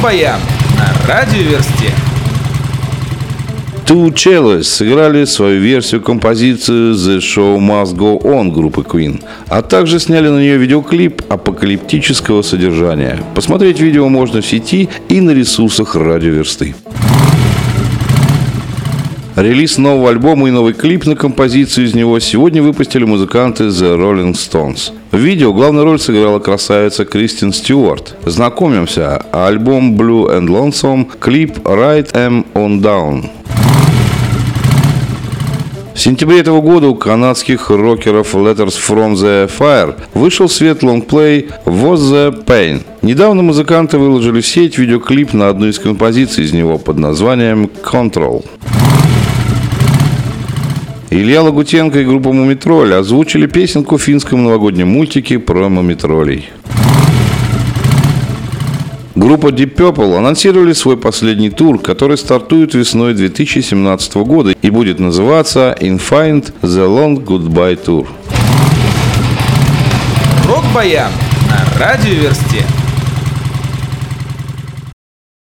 Рок-баян на радиоверсте. Two Cellos сыграли свою версию композиции The Show Must Go On группы Queen, а также сняли на нее видеоклип апокалиптического содержания. Посмотреть видео можно в сети и на ресурсах радиоверсты. Релиз нового альбома и новый клип на композицию из него сегодня выпустили музыканты The Rolling Stones. В видео главную роль сыграла красавица Кристин Стюарт. Знакомимся. Альбом Blue and Lonesome, клип Right Am On Down. В сентябре этого года у канадских рокеров Letters From The Fire вышел в свет лонгплей Was The Pain. Недавно музыканты выложили в сеть видеоклип на одну из композиций из него под названием Control. Илья Лагутенко и группа Мумитроль озвучили песенку в финском новогоднем мультике про мумитролей. Группа Deep Purple анонсировали свой последний тур, который стартует весной 2017 года и будет называться Infinite The Long Goodbye Tour. Рок-баян на радиоверсте.